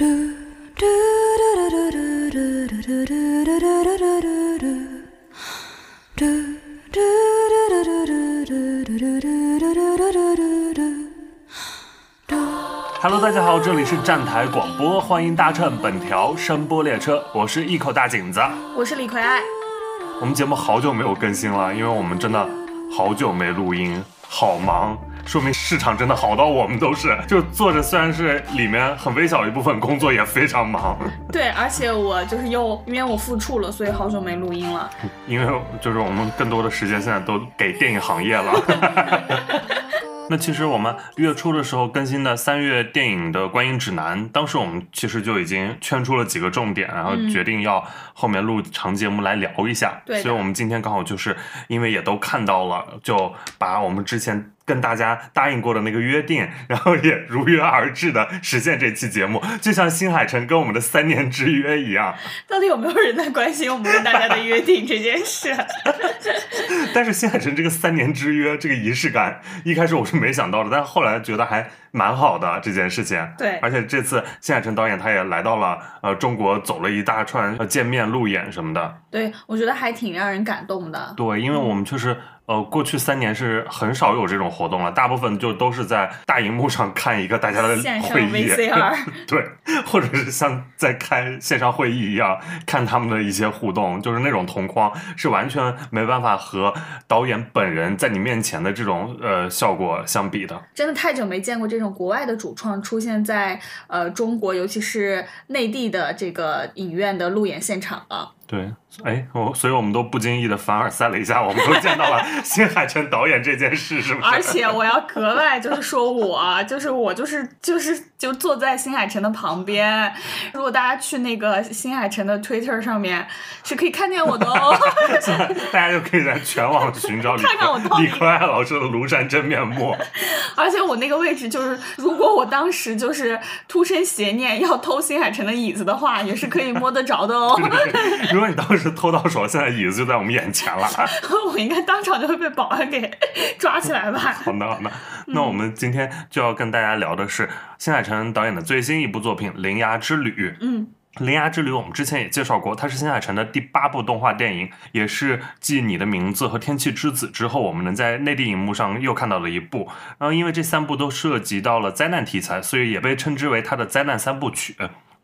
Hello，大家好，这里是站台广播，欢迎搭乘本条声波列车，我是一口大井子，我是李逵爱。我们节目好久没有更新了，因为我们真的好久没录音，好忙，说明市场真的好到我们都是就做着，虽然是里面很微小的一部分工作，也非常忙。对，而且我就是又因为我复出了，所以好久没录音了。因为就是我们更多的时间现在都给电影行业了。那其实我们月初的时候更新的三月电影的观影指南，当时我们其实就已经圈出了几个重点，然后决定要后面录长节目来聊一下。对，所以我们今天刚好就是因为也都看到了，就把我们之前。跟大家答应过的那个约定，然后也如约而至的实现这期节目，就像新海诚跟我们的三年之约一样。到底有没有人在关心我们跟大家的约定这件事？但是新海诚这个三年之约这个仪式感，一开始我是没想到的，但是后来觉得还蛮好的这件事情。对，而且这次新海诚导演他也来到了呃中国，走了一大串见面路演什么的。对，我觉得还挺让人感动的。对，因为我们确实。呃，过去三年是很少有这种活动了，大部分就都是在大荧幕上看一个大家的会议，对，或者是像在开线上会议一样看他们的一些互动，就是那种同框是完全没办法和导演本人在你面前的这种呃效果相比的。真的太久没见过这种国外的主创出现在呃中国，尤其是内地的这个影院的路演现场了。对，哎，我所以我们都不经意的凡尔赛了一下，我们都见到了 新海诚导演这件事，是不是？而且我要格外就是说，我就是我就是就是就坐在新海诚的旁边。如果大家去那个新海诚的 Twitter 上面，是可以看见我的哦。大家就可以在全网寻找看看我李克爱老师的庐山真面目。而且我那个位置就是，如果我当时就是突生邪念要偷新海诚的椅子的话，也是可以摸得着的哦。如果你当时偷到手，现在椅子就在我们眼前了，我应该当场就会被保安给抓起来吧？好的，好的。那我们今天就要跟大家聊的是新海诚导演的最新一部作品《铃芽之旅》。嗯，《铃芽之旅》我们之前也介绍过，它是新海诚的第八部动画电影，也是继《你的名字》和《天气之子》之后，我们能在内地荧幕上又看到的一部。然后，因为这三部都涉及到了灾难题材，所以也被称之为他的灾难三部曲。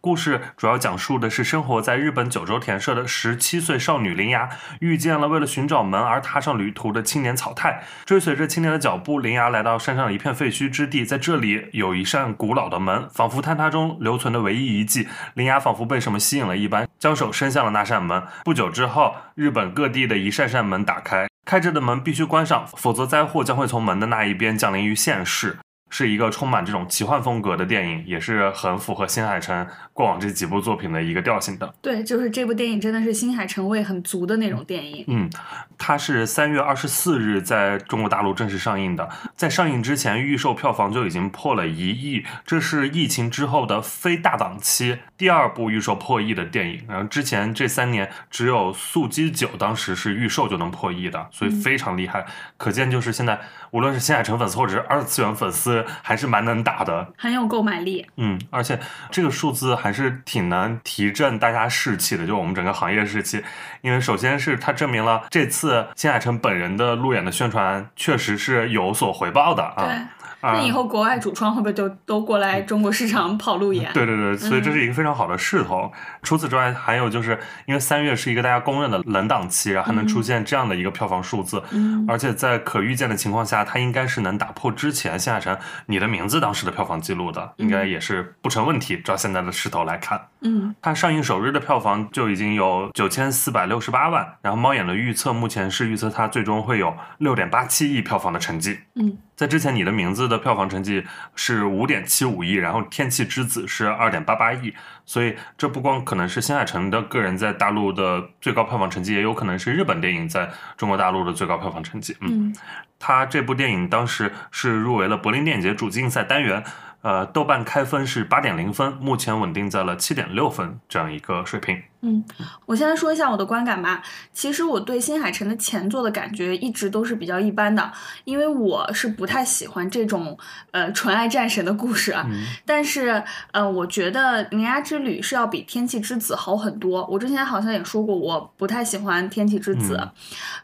故事主要讲述的是生活在日本九州田舍的十七岁少女铃芽，遇见了为了寻找门而踏上旅途的青年草太。追随着青年的脚步，铃芽来到山上的一片废墟之地，在这里有一扇古老的门，仿佛坍塌中留存的唯一遗迹。铃芽仿佛被什么吸引了一般，将手伸向了那扇门。不久之后，日本各地的一扇扇门打开，开着的门必须关上，否则灾祸将会从门的那一边降临于现世。是一个充满这种奇幻风格的电影，也是很符合新海诚过往这几部作品的一个调性的。对，就是这部电影真的是新海诚味很足的那种电影。嗯，它是三月二十四日在中国大陆正式上映的，在上映之前预售票房就已经破了一亿，这是疫情之后的非大档期第二部预售破亿的电影。然后之前这三年只有《速激九》当时是预售就能破亿的，所以非常厉害。可见就是现在无论是新海诚粉丝或者是二次元粉丝。还是蛮能打的，很有购买力。嗯，而且这个数字还是挺能提振大家士气的，就我们整个行业士气。因为首先是它证明了这次新海诚本人的路演的宣传确实是有所回报的啊。那以后国外主创会不会就都过来中国市场跑路演？对对对，所以这是一个非常好的势头。除此之外，还有就是因为三月是一个大家公认的冷档期，然后还能出现这样的一个票房数字，而且在可预见的情况下，它应该是能打破之前新海诚《你的名字》当时的票房记录的，应该也是不成问题。照现在的势头来看，嗯，它上映首日的票房就已经有九千四百六十八万，然后猫眼的预测目前是预测它最终会有六点八七亿票房的成绩，嗯。在之前，你的名字的票房成绩是五点七五亿，然后《天气之子》是二点八八亿，所以这不光可能是新海诚的个人在大陆的最高票房成绩，也有可能是日本电影在中国大陆的最高票房成绩。嗯，他这部电影当时是入围了柏林电影节主竞赛单元，呃，豆瓣开分是八点零分，目前稳定在了七点六分这样一个水平。嗯，我先来说一下我的观感吧。其实我对新海诚的前作的感觉一直都是比较一般的，因为我是不太喜欢这种呃纯爱战神的故事啊。但是呃，我觉得《铃芽之旅》是要比《天气之子》好很多。我之前好像也说过，我不太喜欢《天气之子》。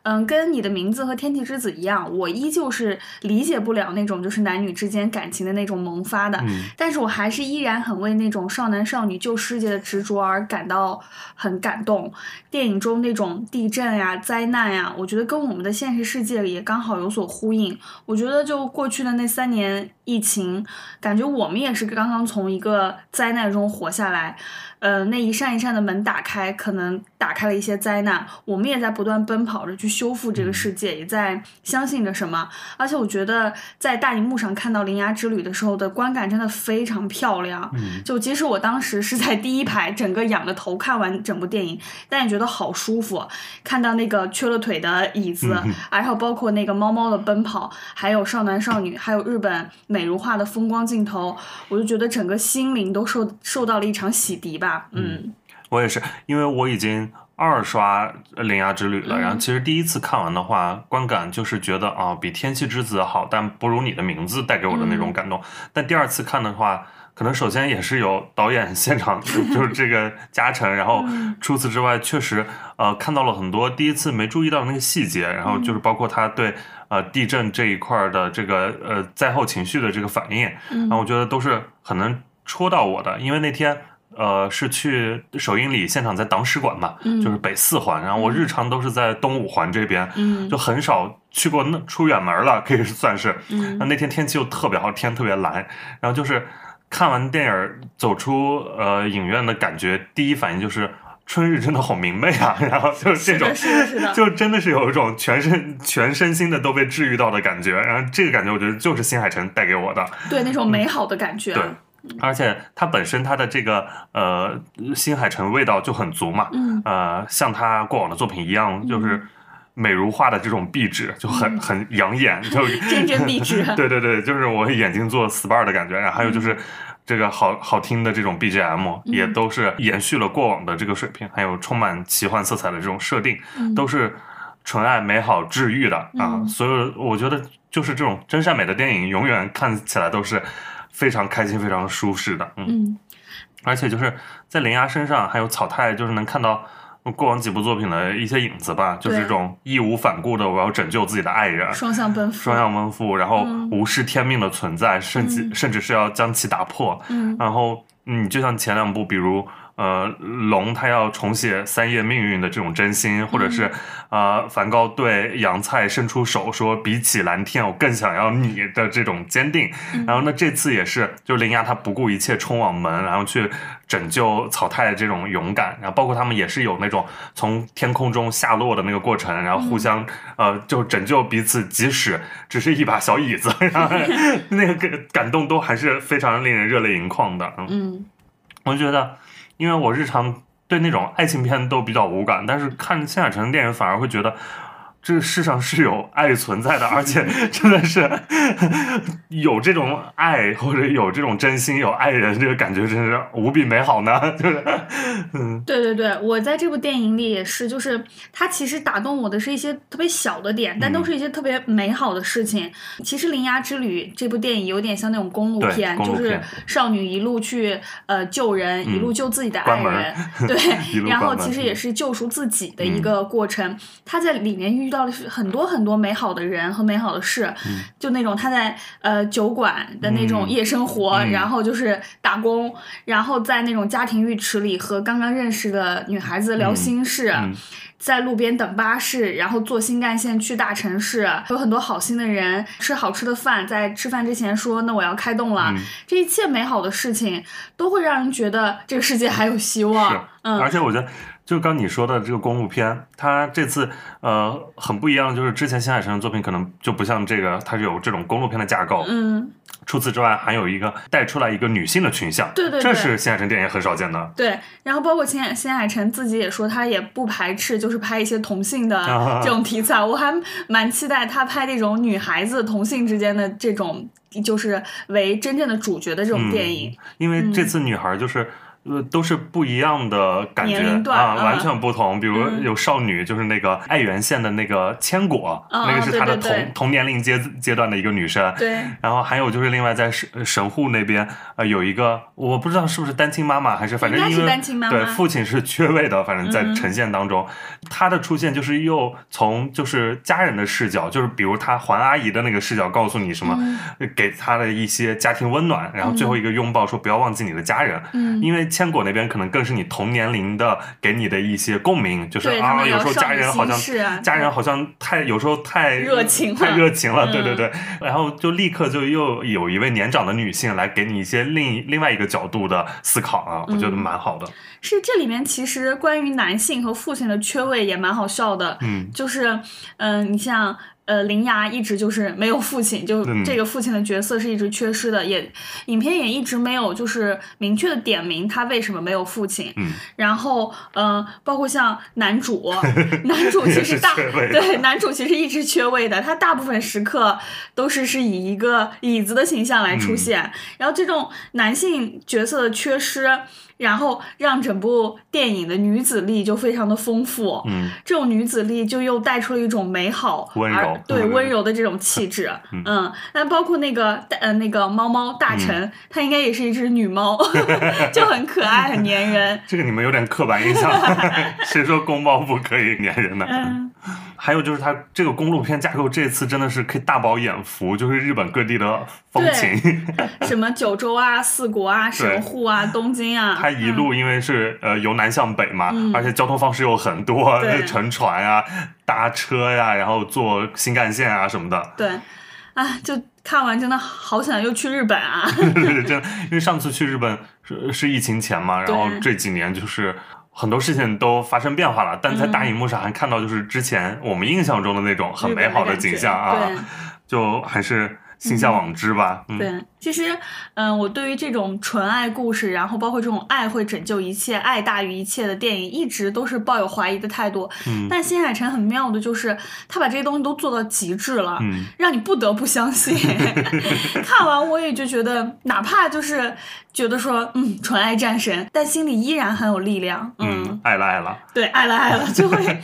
嗯，跟你的名字和《天气之子》一样，我依旧是理解不了那种就是男女之间感情的那种萌发的。但是我还是依然很为那种少男少女救世界的执着而感到。很感动，电影中那种地震呀、灾难呀，我觉得跟我们的现实世界也刚好有所呼应。我觉得就过去的那三年疫情，感觉我们也是刚刚从一个灾难中活下来。呃，那一扇一扇的门打开，可能打开了一些灾难。我们也在不断奔跑着去修复这个世界，也在相信着什么。而且我觉得在大荧幕上看到《铃芽之旅》的时候的观感真的非常漂亮。嗯，就即使我当时是在第一排，整个仰着头看完整部电影，但也觉得好舒服。看到那个缺了腿的椅子，然后包括那个猫猫的奔跑，还有少男少女，还有日本美如画的风光镜头，我就觉得整个心灵都受受到了一场洗涤吧。嗯，我也是，因为我已经二刷《铃芽之旅》了。然后其实第一次看完的话，观感就是觉得啊，比《天气之子》好，但不如你的名字带给我的那种感动。但第二次看的话，可能首先也是有导演现场 就是这个加成，然后除此之外，确实呃看到了很多第一次没注意到那个细节，然后就是包括他对呃地震这一块的这个呃灾后情绪的这个反应，然后我觉得都是很能戳到我的，因为那天。呃，是去首映礼现场在党史馆嘛，就是北四环，然后我日常都是在东五环这边，就很少去过那出远门了，可以算是。那那天天气又特别好，天特别蓝，然后就是看完电影走出呃影院的感觉，第一反应就是春日真的好明媚啊，然后就是这种，就真的是有一种全身全身心的都被治愈到的感觉，然后这个感觉我觉得就是新海诚带给我的，对那种美好的感觉。对。而且它本身它的这个呃新海诚味道就很足嘛，呃像他过往的作品一样，就是美如画的这种壁纸就很很养眼，就 真真壁纸。对对对，就是我眼睛做 SPA 的感觉。然后还有就是这个好好听的这种 BGM，也都是延续了过往的这个水平，还有充满奇幻色彩的这种设定，都是纯爱、美好、治愈的啊。所以我觉得就是这种真善美的电影，永远看起来都是。非常开心，非常舒适的，嗯，而且就是在铃芽身上，还有草太，就是能看到过往几部作品的一些影子吧，就是这种义无反顾的我要拯救自己的爱人，双向奔赴，双向奔赴，然后无视天命的存在，甚至甚至是要将其打破，嗯，然后嗯，就像前两部，比如。呃，龙他要重写三叶命运的这种真心，或者是呃，梵高对杨菜伸出手说，比起蓝天，我更想要你的这种坚定。然后那，这次也是，就林芽他不顾一切冲往门，然后去拯救草太的这种勇敢。然后包括他们也是有那种从天空中下落的那个过程，然后互相呃就拯救彼此，即使只是一把小椅子，然后 那个感感动都还是非常令人热泪盈眶的。嗯，我觉得。因为我日常对那种爱情片都比较无感，但是看新海诚的电影反而会觉得。这个世上是有爱存在的，而且真的是有这种爱或者有这种真心有爱人，这个感觉真是无比美好呢。就是，嗯，对对对，我在这部电影里也是，就是它其实打动我的是一些特别小的点，但都是一些特别美好的事情。其实《铃芽之旅》这部电影有点像那种公路片，就是少女一路去呃救人，一路救自己的爱人，对，然后其实也是救赎自己的一个过程。他在里面遇。到的是很多很多美好的人和美好的事，就那种他在呃酒馆的那种夜生活，然后就是打工，然后在那种家庭浴池里和刚刚认识的女孩子聊心事，在路边等巴士，然后坐新干线去大城市，有很多好心的人吃好吃的饭，在吃饭之前说那我要开动了，这一切美好的事情都会让人觉得这个世界还有希望。嗯，而且我觉得。就刚你说的这个公路片，它这次呃很不一样，就是之前新海诚的作品可能就不像这个，它是有这种公路片的架构。嗯。除此之外，还有一个带出来一个女性的群像，对对，这是新海诚电影很少见的。对，然后包括新海新海诚自己也说，他也不排斥就是拍一些同性的这种题材。我还蛮期待他拍那种女孩子同性之间的这种，就是为真正的主角的这种电影。因为这次女孩就是。呃，都是不一样的感觉啊，完全不同。比如有少女，就是那个爱媛县的那个千果，那个是她的同同年龄阶阶段的一个女生。对。然后还有就是另外在神神户那边，呃，有一个我不知道是不是单亲妈妈，还是反正因为对父亲是缺位的，反正在呈现当中，她的出现就是又从就是家人的视角，就是比如她还阿姨的那个视角，告诉你什么，给她的一些家庭温暖，然后最后一个拥抱，说不要忘记你的家人，嗯，因为。千果那边可能更是你同年龄的，给你的一些共鸣，就是啊，有时候家人好像家人好像太有时候太热情，太热情了，对对对，然后就立刻就又有一位年长的女性来给你一些另另外一个角度的思考啊，我觉得蛮好的。是这里面其实关于男性和父亲的缺位也蛮好笑的，嗯，就是嗯，你像。呃，林芽一直就是没有父亲，就这个父亲的角色是一直缺失的，也影片也一直没有就是明确的点明他为什么没有父亲。嗯，然后呃，包括像男主，男主其实大对男主其实一直缺位的，他大部分时刻都是是以一个椅子的形象来出现，然后这种男性角色的缺失。然后让整部电影的女子力就非常的丰富，嗯，这种女子力就又带出了一种美好、温柔，对温柔的这种气质，嗯，那包括那个呃那个猫猫大臣，它应该也是一只女猫，就很可爱、很粘人。这个你们有点刻板印象，谁说公猫不可以粘人呢？还有就是它这个公路片架构，这次真的是可以大饱眼福，就是日本各地的风情，什么九州啊、四国啊、神户啊、东京啊。它一路因为是呃由南向北嘛，而且交通方式又很多，乘船啊、搭车呀，然后坐新干线啊什么的。对，啊，就看完真的好想又去日本啊！真因为上次去日本是是疫情前嘛，然后这几年就是。很多事情都发生变化了，但在大荧幕上还看到就是之前我们印象中的那种很美好的景象啊，就还是。心向往之吧。对，其实，嗯，我对于这种纯爱故事，然后包括这种爱会拯救一切、爱大于一切的电影，一直都是抱有怀疑的态度。嗯，但新海诚很妙的就是，他把这些东西都做到极致了，嗯，让你不得不相信。看完我也就觉得，哪怕就是觉得说，嗯，纯爱战神，但心里依然很有力量。嗯，爱了爱了，对，爱了爱了，就会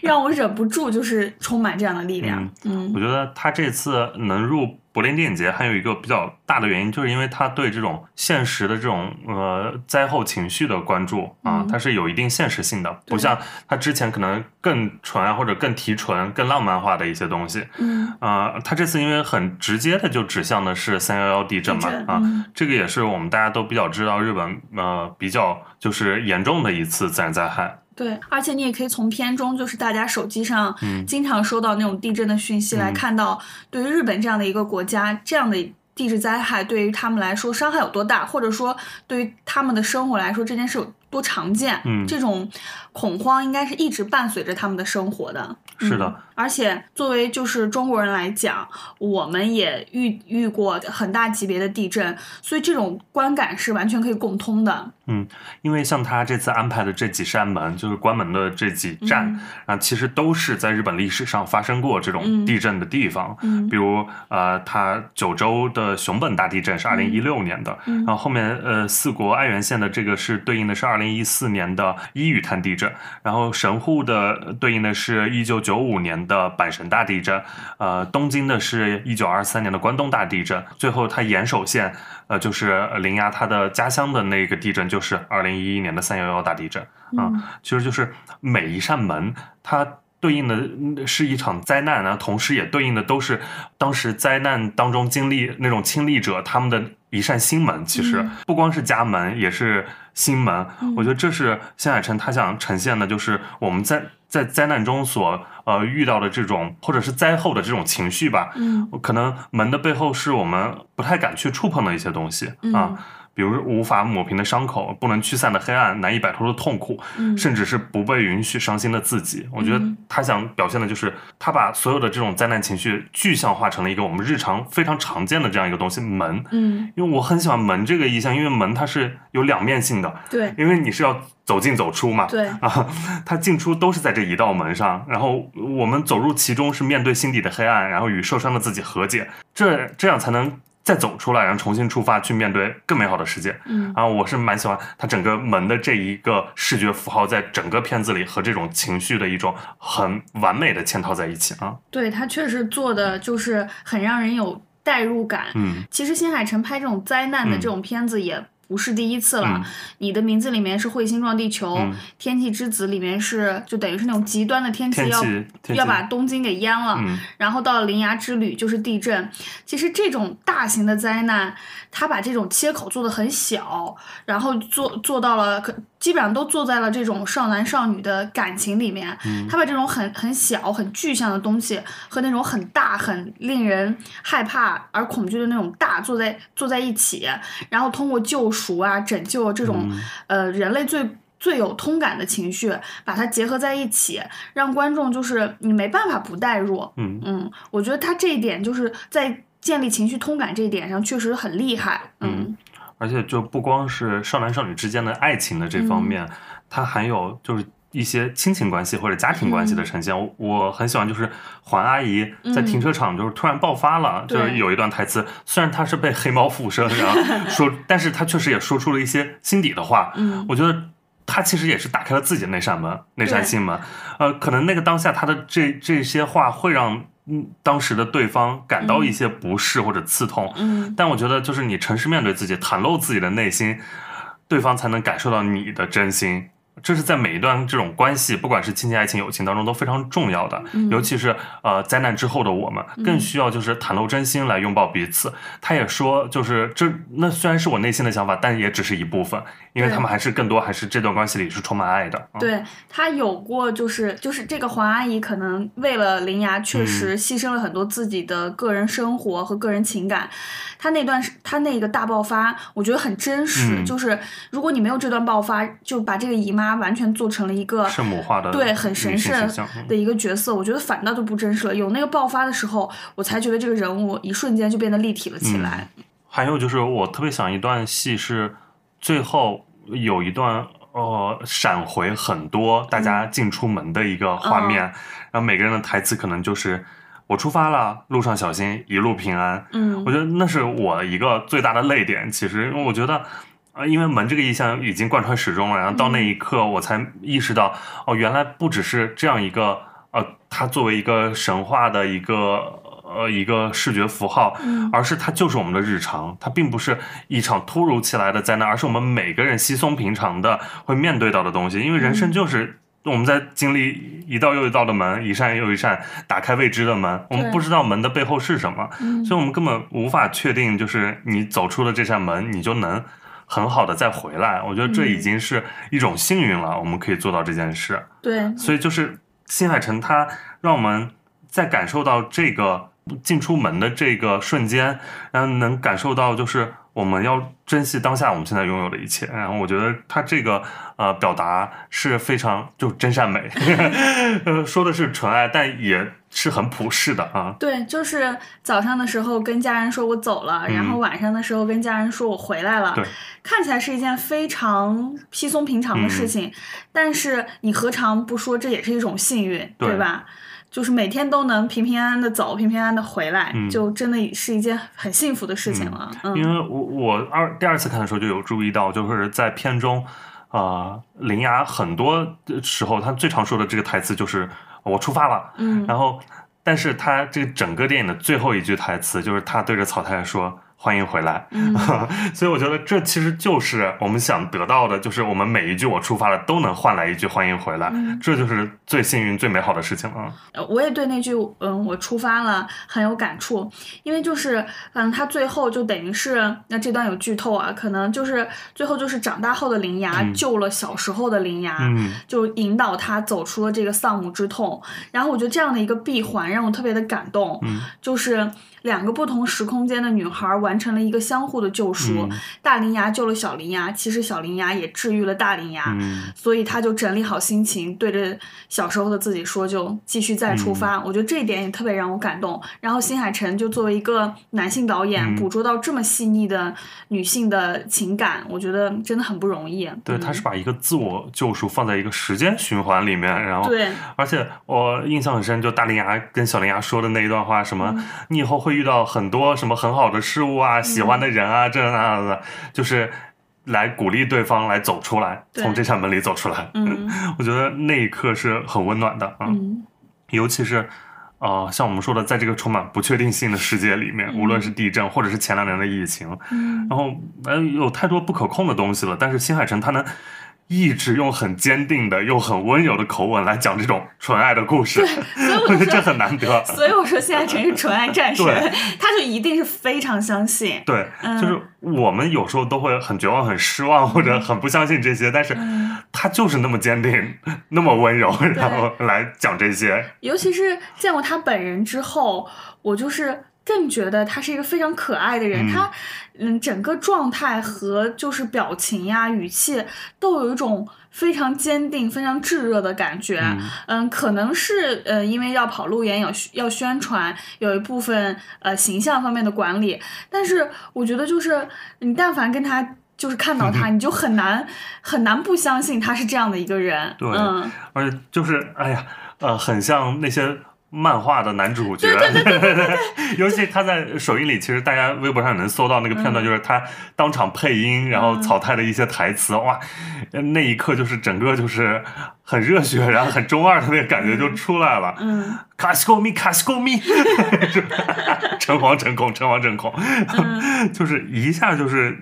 让我忍不住就是充满这样的力量。嗯，我觉得他这次能入。柏林电影节还有一个比较大的原因，就是因为他对这种现实的这种呃灾后情绪的关注啊，它是有一定现实性的，不像他之前可能更纯啊或者更提纯、更浪漫化的一些东西。嗯啊，他这次因为很直接的就指向的是三幺幺地震嘛啊，这个也是我们大家都比较知道日本呃比较就是严重的一次自然灾害。对，而且你也可以从片中，就是大家手机上经常收到那种地震的讯息来看到，对于日本这样的一个国家，这样的地质灾害对于他们来说伤害有多大，或者说对于他们的生活来说这件事有多常见。嗯，这种恐慌应该是一直伴随着他们的生活的。是的。而且作为就是中国人来讲，我们也遇遇过很大级别的地震，所以这种观感是完全可以共通的。嗯，因为像他这次安排的这几扇门，就是关门的这几站啊，其实都是在日本历史上发生过这种地震的地方。嗯，比如呃，他九州的熊本大地震是二零一六年的，然后后面呃四国爱媛县的这个是对应的是二零一四年的伊予滩地震，然后神户的对应的是一九九五年。的阪神大地震，呃，东京的是一九二三年的关东大地震，最后他岩手县，呃，就是铃芽他的家乡的那个地震，就是二零一一年的三幺幺大地震啊。其实就是每一扇门，它对应的是一场灾难呢，同时也对应的都是当时灾难当中经历那种亲历者他们的一扇心门。其实不光是家门，也是心门。我觉得这是新海诚他想呈现的，就是我们在。在灾难中所呃遇到的这种，或者是灾后的这种情绪吧，嗯，可能门的背后是我们不太敢去触碰的一些东西啊。比如无法抹平的伤口，不能驱散的黑暗，难以摆脱的痛苦，甚至是不被允许伤心的自己。我觉得他想表现的就是，他把所有的这种灾难情绪具象化成了一个我们日常非常常见的这样一个东西——门。嗯，因为我很喜欢门这个意象，因为门它是有两面性的。对，因为你是要走进走出嘛。对 啊，它进出都是在这一道门上，然后我们走入其中是面对心底的黑暗，然后与受伤的自己和解，这这样才能。再走出来，然后重新出发去面对更美好的世界。嗯然后我是蛮喜欢它整个门的这一个视觉符号，在整个片子里和这种情绪的一种很完美的嵌套在一起啊。对他确实做的就是很让人有代入感。嗯其实新海诚拍这种灾难的嗯这种片子也不是第一次了。嗯你的名字里面是彗星撞地球，嗯天气之子里面是就等于是那种极端的天气要要把东京给淹了。嗯然后到了铃芽之旅就是地震。其实这种大型的灾难，他把这种切口做的很小，然后做做到了可基本上都坐在了这种少男少女的感情里面。他把这种很很小很具象的东西和那种很大很令人害怕而恐惧的那种大坐在坐在一起，然后通过救赎啊拯救这种、呃人类最。最有通感的情绪，把它结合在一起，让观众就是你没办法不代入。嗯嗯，我觉得他这一点就是在建立情绪通感这一点上确实很厉害。嗯而且就不光是少男少女之间的爱情的这方面，它还有就是一些亲情关系或者家庭关系的呈现。我我很喜欢，就是黄阿姨在停车场就是突然爆发了，对就是有一段台词，虽然她是被黑猫附身，然后 说，但是她确实也说出了一些心底的话。嗯我觉得。她其实也是打开了自己的那扇门，那扇心门。呃，可能那个当下她的这这些话会让嗯当时的对方感到一些不适或者刺痛，嗯但我觉得，就是你诚实面对自己，袒露自己的内心，对方才能感受到你的真心。这是在每一段这种关系，不管是亲情、爱情、友情当中都非常重要的。嗯尤其是呃灾难之后的我们，更需要就是袒露真心来拥抱彼此。他也说，就是这那虽然是我内心的想法，但也只是一部分，因为他们还是更多还是这段关系里是充满爱的。嗯，对他有过，就是就是这个黄阿姨可能为了林芽，确实嗯牺牲了很多自己的个人生活和个人情感。她那段是她那个大爆发，我觉得很真实。嗯就是如果你没有这段爆发，就把这个姨妈完全做成了一个圣母化的对很神圣的一个角色，我觉得反倒就不真实了。有那个爆发的时候，我才觉得这个人物一瞬间就变得立体了起来。还有就是，我特别想一段戏是最后有一段呃闪回很多大家进出门的一个画面，然后每个人的台词可能就是“我出发了，路上小心，一路平安”。嗯我觉得那是我一个最大的泪点。其实，因为我觉得。呃，因为门这个意象已经贯穿始终了，然后到那一刻，我才意识到，哦，原来不只是这样一个，呃，它作为一个神话的一个，呃，一个视觉符号，嗯。而是它就是我们的日常，它并不是一场突如其来的灾难，而是我们每个人稀松平常的会面对到的东西。因为人生就是我们在经历一道又一道的门，一扇又一扇打开未知的门，我们不知道门的背后是什么，嗯。所以我们根本无法确定，就是你走出了这扇门，你就能很好的再回来。我觉得这已经是一种幸运了，我们可以做到这件事。对，所以就是新海诚他让我们在感受到这个进出门的这个瞬间，然后能感受到就是我们要珍惜当下我们现在拥有的一切。然后我觉得他这个呃表达是非常就真善美，呃说的是纯爱，但也是很普世的啊。对，就是早上的时候跟家人说我走了，然后晚上的时候跟家人说我回来了，嗯对看起来是一件非常稀松平常的事嗯情，但是你何尝不说这也是一种幸运，对吧？就是每天都能平平安安的走，平平安安的回来，嗯就真的是一件很幸福的事情了。嗯，因为我我二第二次看的时候就有注意到，就是在片中，呃，铃芽很多时候他最常说的这个台词就是“我出发了”，嗯然后，但是他这个整个电影的最后一句台词就是他对着草太说。欢迎回来，嗯。所以我觉得这其实就是我们想得到的，就是我们每一句“我出发了”都能换来一句“欢迎回来”，嗯。这就是最幸运、最美好的事情了。呃我也对那句“嗯，我出发了”很有感触，因为就是嗯，他最后就等于是那这段有剧透啊，可能就是最后就是长大后的铃芽、嗯。救了小时候的铃芽，嗯。就引导他走出了这个丧母之痛。然后我觉得这样的一个闭环让我特别的感动，嗯。就是两个不同时空间的女孩完成了一个相互的救赎。嗯大铃芽救了小铃芽，其实小铃芽也治愈了大铃芽。嗯所以他就整理好心情，对着小时候的自己说，就继续再出发。我觉得这一点也特别让我感动。然后新海诚就作为一个男性导演，嗯捕捉到这么细腻的女性的情感，我觉得真的很不容易。对，嗯他是把一个自我救赎放在一个时间循环里面，然后对，而且我印象很深，就大林牙跟小林牙说的那一段话，什么、嗯你以后会遇到很多什么很好的事物啊，喜欢的人啊，这那样的，就是来鼓励对方来走出来，从这扇门里走出来。嗯。我觉得那一刻是很温暖的啊，嗯。尤其是。呃，像我们说的，在这个充满不确定性的世界里面，无论是地震，或者是前两年的疫情，嗯。然后呃有太多不可控的东西了，但是新海诚他能一直用很坚定的又很温柔的口吻来讲这种纯爱的故事，所以我我觉得这，很难得。所以我说现在真是纯爱战神，他就一定是非常相信。对，嗯就是我们有时候都会很绝望、很失望，或者很不相信这些，但是嗯他就是那么坚定、那么温柔，然后来讲这些。尤其是见过他本人之后，我就是更觉得他是一个非常可爱的人。嗯他嗯，整个状态和就是表情呀、语气都有一种非常坚定、非常炙热的感觉。嗯嗯，可能是呃，因为要跑路演，有要宣传，有一部分呃形象方面的管理，但是我觉得就是你但凡跟他。就是看到他，你就很难很难不相信他是这样的一个人。对嗯，而且就是哎呀，呃，很像那些漫画的男主角，对对对 尤其他在首映里，其实大家微博上也能搜到那个片段，嗯就是他当场配音，然后草太的一些台词，哇，那一刻就是整个就是很热血，然后很中二的那个感觉就出来了。嗯。卡西欧咪，卡西沟咪，是吧？诚惶诚恐，诚惶诚恐，嗯。就是一下就是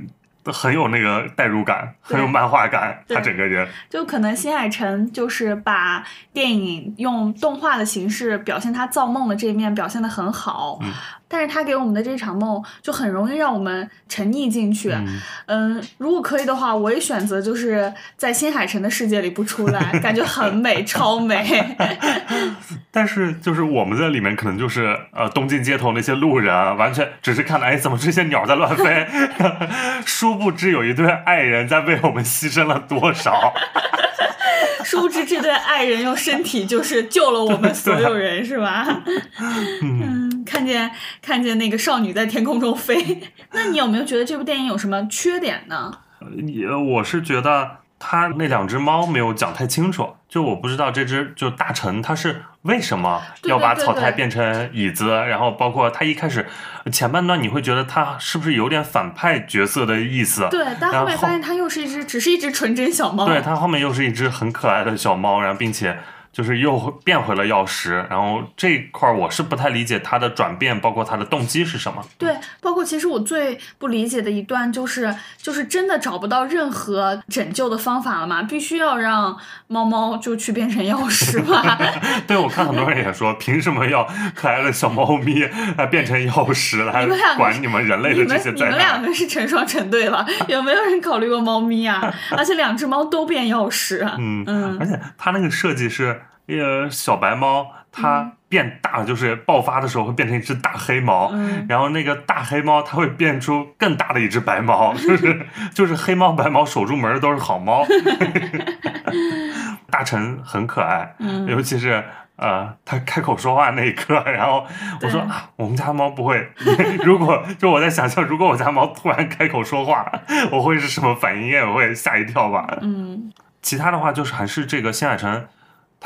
很有那个代入感，很有漫画感，他整个人，就可能新海诚就是把电影用动画的形式表现他造梦的这一面表现的很好，嗯但是他给我们的这场梦就很容易让我们沉溺进去。嗯嗯，如果可以的话，我也选择就是在新海诚的世界里不出来，感觉很美，超美。但是就是我们在里面可能就是呃东京街头那些路人啊，完全只是看到哎怎么这些鸟在乱飞，殊不知有一对爱人在为我们牺牲了多少。殊不知这对爱人用身体就是救了我们所有人，是吧？嗯，看见看见那个少女在天空中飞，那你有没有觉得这部电影有什么缺点呢？也我是觉得他那两只猫没有讲太清楚，就我不知道这只就大臣他是为什么要把草太对对对变成椅子，然后包括他一开始前半段你会觉得他是不是有点反派角色的意思？对，但后面发现他又是一只，只是一只纯真小猫。对，他后面又是一只很可爱的小猫，然后并且就是又变回了药师，然后这块儿我是不太理解它的转变，包括它的动机是什么。对，包括其实我最不理解的一段就是，就是真的找不到任何拯救的方法了嘛，必须要让猫猫就去变成药师嘛。对，我看很多人也说，凭什么要可爱的小猫咪来变成药师来管你们人类的这些灾你们两？个是成双成对了，有没有人考虑过猫咪啊？而且两只猫都变药师啊。嗯嗯而且它那个设计是，呃，小白猫它变大，就是爆发的时候会变成一只大黑猫，嗯然后那个大黑猫它会变出更大的一只白猫，就是就是黑猫白猫守住门的都是好猫。大臣很可爱，嗯尤其是。呃，他开口说话那一刻，然后我说啊，我们家猫不会。如果就我在想象，如果我家猫突然开口说话，我会是什么反应？应该也会吓一跳吧。嗯其他的话就是还是这个新海诚，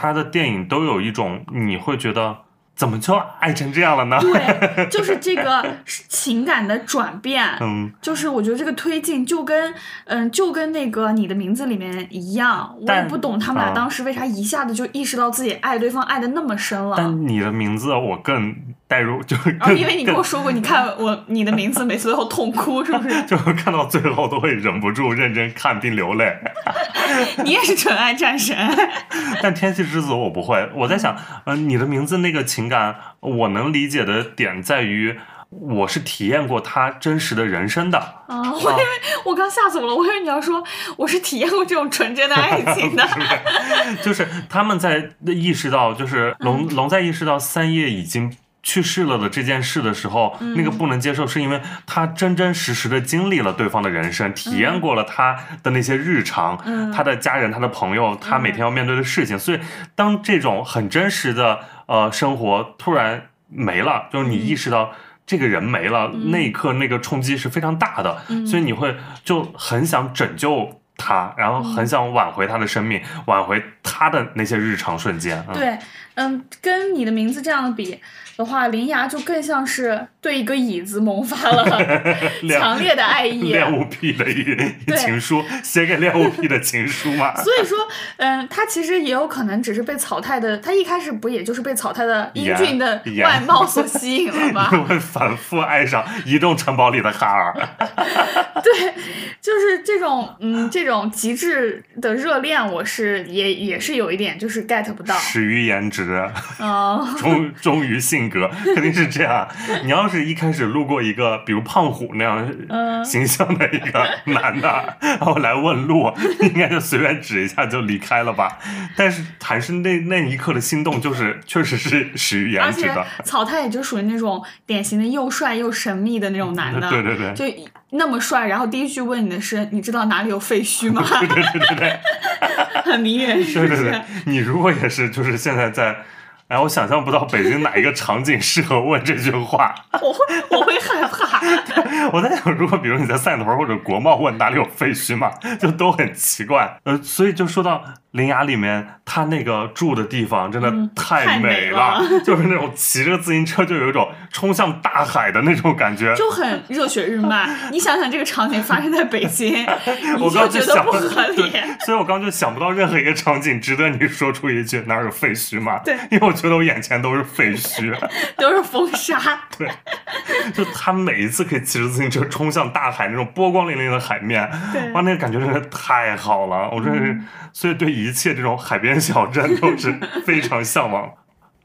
他的电影都有一种你会觉得怎么就爱成这样了呢？对，就是这个情感的转变。嗯，就是我觉得这个推进就跟嗯，就跟那个你的名字里面一样，我也不懂他们俩啊当时为啥一下子就意识到自己爱对方爱的那么深了。但你的名字我更带入，就是因为你跟我说过，你看我你的名字每次都要痛哭，是不是？就看到最后都会忍不住认真看并流泪。你也是纯爱战神。但天气之子我不会，我在想，嗯、你的名字那个情感，我能理解的点在于。我是体验过他真实的人生的，啊！我以为我刚吓死我了，我以为你要说我是体验过这种纯真的爱情 的。就是他们在意识到，就是龙嗯龙在意识到三叶已经去世了的这件事的时候，嗯那个不能接受，是因为他真真实实的经历了对方的人生，体验过了他的那些日常，嗯他的家人、他的朋友，他每天要面对的事情。所以，当这种很真实的呃生活突然没了，就是你意识到。这个人没了，那一刻那个冲击是非常大的，嗯所以你会就很想拯救他他，然后很想挽回他的生命，挽回他的那些日常瞬间。嗯、对，嗯，跟你的名字这样比的话，林芽就更像是对一个椅子萌发了 强烈的爱意。恋物癖的情书，写给恋物癖的情书嘛。所以说，嗯，他其实也有可能只是被草太的，他一开始不也就是被草太的英俊的外貌所 吸引了吗？会反复爱上移动城堡里的哈尔。对，就是这种，嗯，这种极致的热恋，我是也也是有一点就是 get 不到。始于颜值，哦，忠忠于性格，肯定是这样。你要是一开始路过一个比如胖虎那样形象的一个男的，然后来问路，应该就随便指一下就离开了吧。但是还是那那一刻的心动，就是确实是始于颜值的。草太也就属于那种典型的又帅又神秘的那种男的，对对对，就那么帅，然后第一句问你的是，你知道哪里有废墟吗？对对对对对，很迷人，对对对，你如果也是，就是现在在。哎，我想象不到北京哪一个场景适合问这句话。我会，我会害怕。我在想，如果比如你在汕头或者国贸问哪里有废墟嘛，就都很奇怪。呃，所以就说到《铃芽》里面，他那个住的地方真的太美了，就是那种骑着自行车就有一种冲向大海的那种感觉，就很热血日漫。你想想这个场景发生在北京，我刚就觉得不合理。所以我刚就想不到任何一个场景值得你说出一句哪有废墟嘛？对，因为我。觉得我眼前都是废墟，都是风沙。对，就他每一次可以骑着自行车冲向大海，那种波光粼粼的海面，哇，那个感觉真的太好了。我真是，所以对一切这种海边小镇都是非常向往。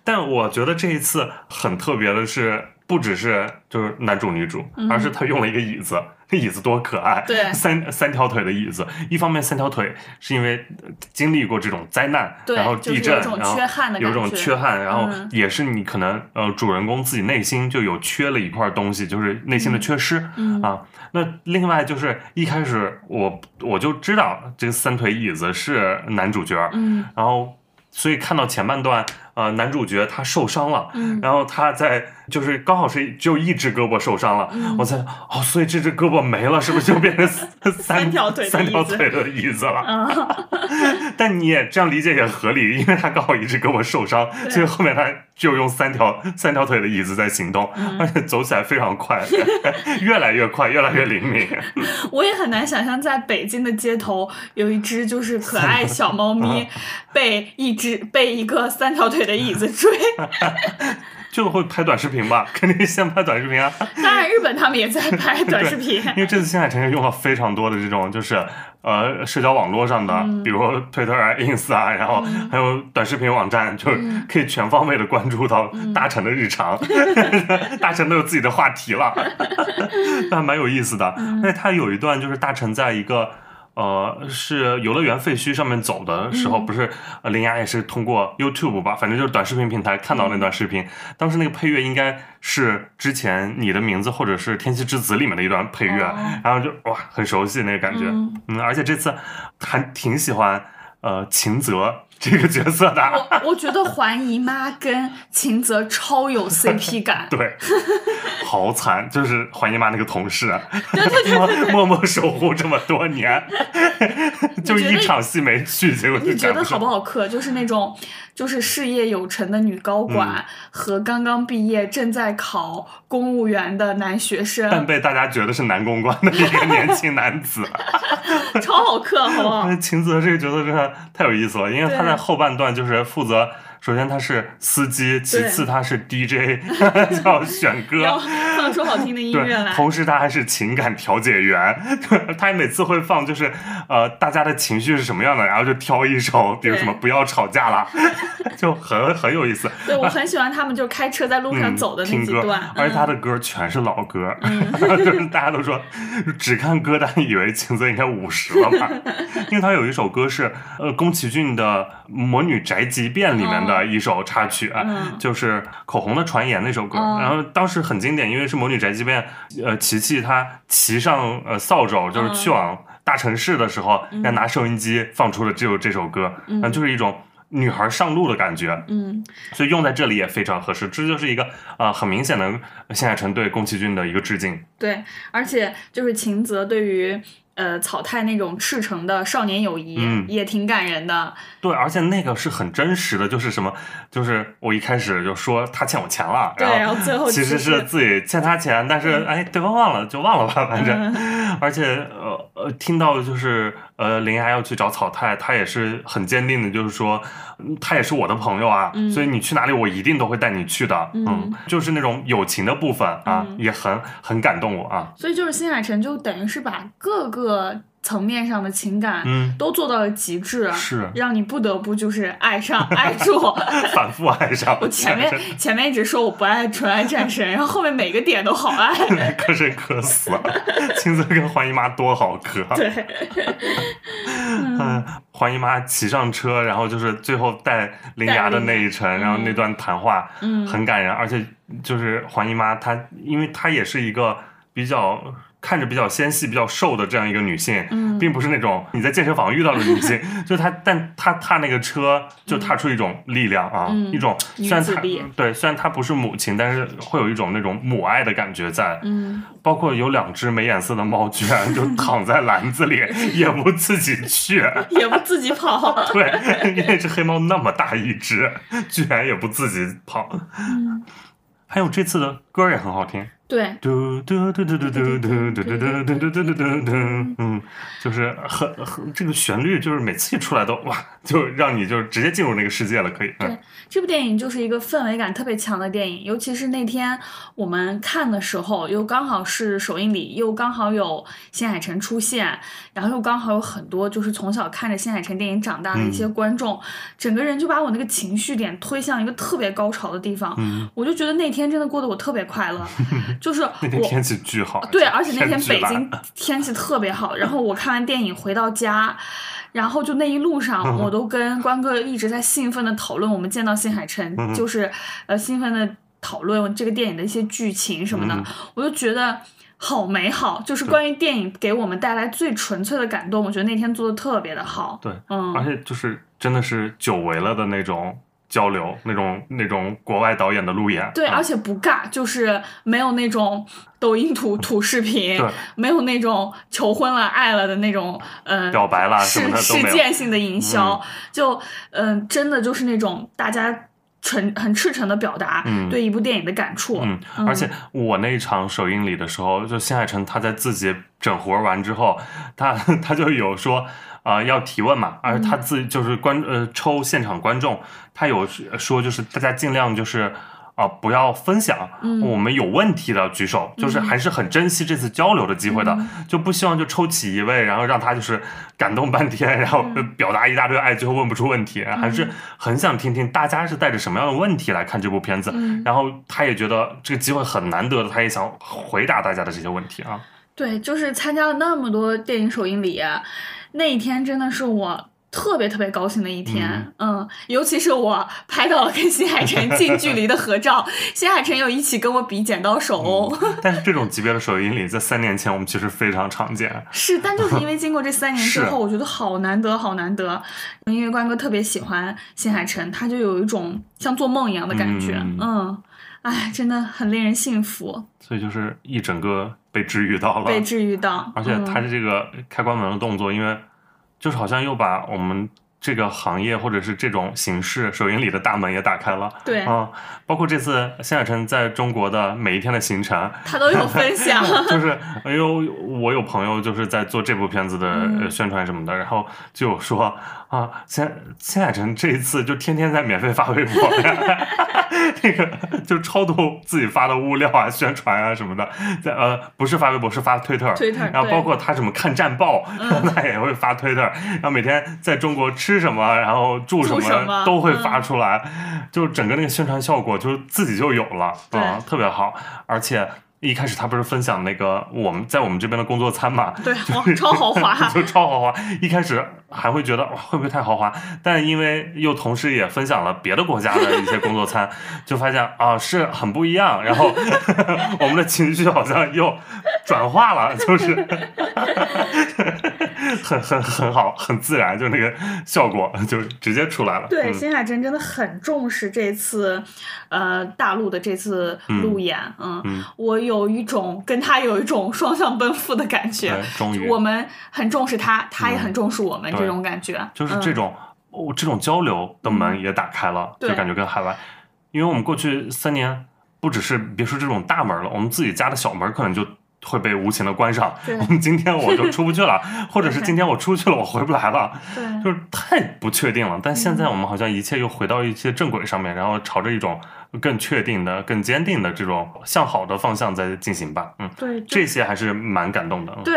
但我觉得这一次很特别的是。不只是就是男主女主，而是他用了一个椅子，那椅子多可爱！对，三三条腿的椅子。一方面三条腿是因为经历过这种灾难，然后地震，然后有种缺憾，然后也是你可能呃主人公自己内心就有缺了一块东西，就是内心的缺失啊。那另外就是一开始我我就知道这个三腿椅子是男主角，嗯，然后所以看到前半段。呃，男主角他受伤了，然后他在就是刚好是只有一只胳膊受伤了，我在哦，所以这只胳膊没了，是不是就变成三 条腿三条腿的椅子了？但你也这样理解也合理，因为他刚好一只胳膊受伤，所以后面他就用三条三条腿的椅子在行动，而且走起来非常快，越来越快，越来越灵敏。我也很难想象在北京的街头有一只就是可爱小猫咪被一只被一个三条腿。的椅子追，就会拍短视频吧，肯定先拍短视频啊。当然，日本他们也在拍短视频，因为这次新海诚也用了非常多的这种，就是呃社交网络上的，比如推特啊、ins 啊，然后还有短视频网站，就是可以全方位的关注到大臣的日常，大臣都有自己的话题了，还蛮有意思的。而且他有一段就是大臣在一个。呃，是游乐园废墟上面走的时候，不是林雅也是通过 YouTube 吧，反正就是短视频平台看到那段视频。当时那个配乐应该是之前你的名字或者是天气之子里面的一段配乐，然后就哇，很熟悉那个感觉。嗯，而且这次还挺喜欢呃秦泽。这个角色的，我我觉得环姨妈跟秦泽超有 CP 感，对，好惨，就是环姨妈那个同事，对对对，默默守护这么多年，就一场戏没去，结果你觉得好不好磕？就是那种。就是事业有成的女高管和刚刚毕业正在考公务员的男学生，但被大家觉得是男公关的一个年轻男子，超好磕，好不好？秦泽这个角色真的太有意思了，因为他在后半段就是负责。首先他是司机，其次他是 DJ，叫选歌，放出好听的音乐来。同时他还是情感调解员，他每次会放就是呃大家的情绪是什么样的，然后就挑一首，比如什么不要吵架了，就很很有意思。对我很喜欢他们就开车在路上走的那几段，而且他的歌全是老歌，就是大家都说只看歌单以为情泽应该五十了吧，因为他有一首歌是呃宫崎骏的《魔女宅急便》里面的。一首插曲，就是口红的传言那首歌，然后当时很经典，因为是魔女宅急便，呃，琪琪她骑上呃扫帚，就是去往大城市的时候，要拿收音机放出了只有这首歌，嗯，就是一种女孩上路的感觉，嗯，所以用在这里也非常合适，这就是一个呃很明显的新海诚对宫崎骏的一个致敬，对，而且就是秦泽对于。呃草太那种赤诚的少年友谊，嗯也挺感人的。对，而且那个是很真实的，就是什么，就是我一开始就说他欠我钱了，对，然后最后其实是自己欠他钱，但是哎，对方忘了就忘了吧，反正，嗯而且呃呃，听到就是呃林还要去找草太，他也是很坚定的，就是说嗯他也是我的朋友啊，嗯所以你去哪里我一定都会带你去的，嗯就是那种友情的部分啊，嗯也很很感动我啊，所以就是新海诚就等于是把各个层面上的情感嗯，都做到了极致，是。让你不得不就是爱上 爱住。反复爱上，我前面前面一直说我不爱纯爱战神，然后后面每个点都好爱。磕碜磕死了，青泽跟黄姨妈多好磕，对，嗯，黄姨妈骑上车，然后就是最后带铃芽的那一程，然后那段谈话，嗯。很感人，而且就是黄姨妈她，因为她也是一个比较看着比较纤细、比较瘦的这样一个女性，嗯并不是那种你在健身房遇到的女性，就她，但她踏那个车就踏出一种力量啊，嗯一种女虽然她对，虽然她不是母亲，但是会有一种那种母爱的感觉在，嗯，包括有两只没眼色的猫，居然就躺在篮子里，也不自己去。也不自己跑。对，那只黑猫那么大一只，居然也不自己跑。嗯，还有这次的歌也很好听，对，嘟嘟嘟嘟嘟嘟嘟嘟嘟嘟嘟嘟嘟嘟嘟，嗯，就是很很这个旋律，就是每次一出来都哇，就让你就直接进入那个世界了，可以。嗯。对这部电影就是一个氛围感特别强的电影，尤其是那天我们看的时候，又刚好是首映礼，又刚好有新海诚出现，然后又刚好有很多就是从小看着新海诚电影长大的一些观众，整个人就把我那个情绪点推向一个特别高潮的地方，嗯，我就觉得那天真的过得我特别快乐，就是那天天气巨好，对，而且那天北京 天气特别好，然后我看完电影回到家，然后就那一路上，我都跟关哥一直在兴奋的讨论我们见到新海诚，嗯就是呃兴奋的讨论这个电影的一些剧情什么的，嗯我就觉得。好美好，就是关于电影给我们带来最纯粹的感动。我觉得那天做的特别的好。对，嗯，而且就是真的是久违了的那种交流，那种那种国外导演的路演。对，啊而且不尬，就是没有那种抖音土土视频对，没有那种求婚了、爱了的那种，嗯、表白啦什事。件性的营销，就嗯、真的就是那种大家纯很赤诚的表达嗯对一部电影的感触。嗯，而且我那一场首映礼的时候，就新海诚他在自己整活完之后，他他就有说。啊、要提问嘛，而他自己就是观呃抽现场观众，他有说就是大家尽量就是啊、不要分享，嗯。我们有问题的举手，就是还是很珍惜这次交流的机会的，嗯。就不希望就抽起一位，然后让他就是感动半天，然后嗯。表达一大堆爱，最后问不出问题，还是很想听听大家是带着什么样的问题来看这部片子，嗯。然后他也觉得这个机会很难得的，他也想回答大家的这些问题啊。对，就是参加了那么多电影首映礼，那一天真的是我。特别特别高兴的一天，嗯尤其是我拍到了跟新海诚近距离的合照，新海诚有一起跟我比剪刀手哦，但是这种级别的首映礼，在三年前我们其实非常常见。是，但就是因为经过这三年之后，我觉得好难得，好难得。因为关哥特别喜欢新海诚，他就有一种像做梦一样的感觉，嗯嗯，哎，真的很令人信服，所以就是一整个被治愈到了，被治愈到。而且他嗯的这个开关门的动作，因为就是好像又把我们这个行业或者是这种形式首映礼的大门也打开了。对。啊、包括这次新海诚在中国的每一天的行程，他都有分享，就是哎呦我有朋友就是在做这部片子的宣传什么的，然后就有说啊，新新海诚这一次就天天在免费发微博，那个就超多自己发的物料啊、宣传啊什么的，在呃不是发微博是发推特，Twitter，然后包括他什么看战报，嗯。他也会发推特，然后每天在中国吃什么，然后住什么都会嗯发出来，就整个那个宣传效果就自己就有了对啊，特别好，而且。一开始他不是分享那个我们在我们这边的工作餐嘛，对，哇，超豪华，就超豪华。一开始还会觉得哇会不会太豪华，但因为又同时也分享了别的国家的一些工作餐，就发现啊是很不一样。然后 我们的情绪好像又转化了，就是很很很好，很自然，就那个效果就直接出来了。对，嗯新海诚真的很重视这次，呃，大陆的这次路演，嗯，嗯我有一种跟他有一种双向奔赴的感觉，终于我们很重视他，他也很重视我们、对这种感觉，嗯就是这种、哦，这种交流的门也打开了，对就感觉跟海外，因为我们过去三年不只是别说这种大门了，我们自己家的小门可能就会被无情的关上。对我们 今天我就出不去了，或者是今天我出去了，我回不来了，对就是太不确定了。但现嗯在我们好像一切又回到一些正轨上面，然后朝着一种更确定的、更坚定的这种向好的方向在进行吧。嗯，对，这些还是蛮感动的。嗯对，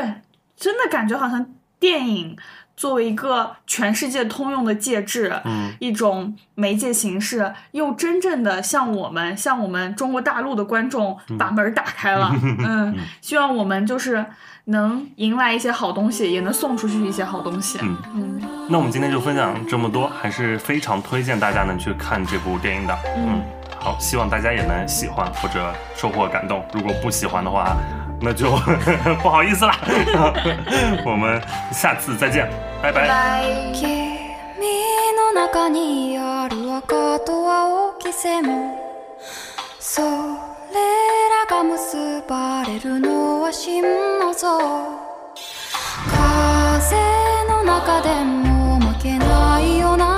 真的感觉好像电影作为一个全世界通用的介质，嗯，一种媒介形式，又真正的向我们，向我们中国大陆的观众把门儿打开了。嗯，希望我们就是能迎来一些好东西，也能送出去一些好东西。嗯嗯那我们今天就分享这么多，还是非常推荐大家能去看这部电影的。嗯好，希望大家也能喜欢或者收获感动。如果不喜欢的话，那就 不好意思啦。我们下次再见，拜拜。拜。君の中にある赤と青き線それらが結ばれるのは真の像風の中でも負けないような